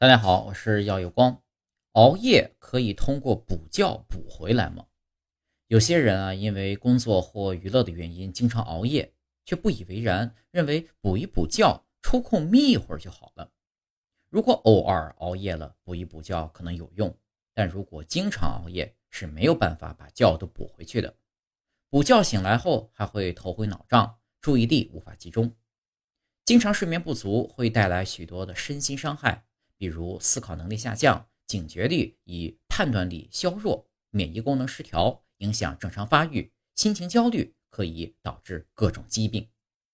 大家好，我是耀有光。熬夜可以通过补觉补回来吗？有些人啊，因为工作或娱乐的原因，经常熬夜，却不以为然，认为补一补觉，抽空眯一会儿就好了。如果偶尔熬夜了，补一补觉可能有用，但如果经常熬夜，是没有办法把觉都补回去的。补觉醒来后，还会头昏脑胀，注意力无法集中。经常睡眠不足会带来许多的身心伤害。比如思考能力下降、警觉力与判断力削弱、免疫功能失调，影响正常发育；心情焦虑可以导致各种疾病。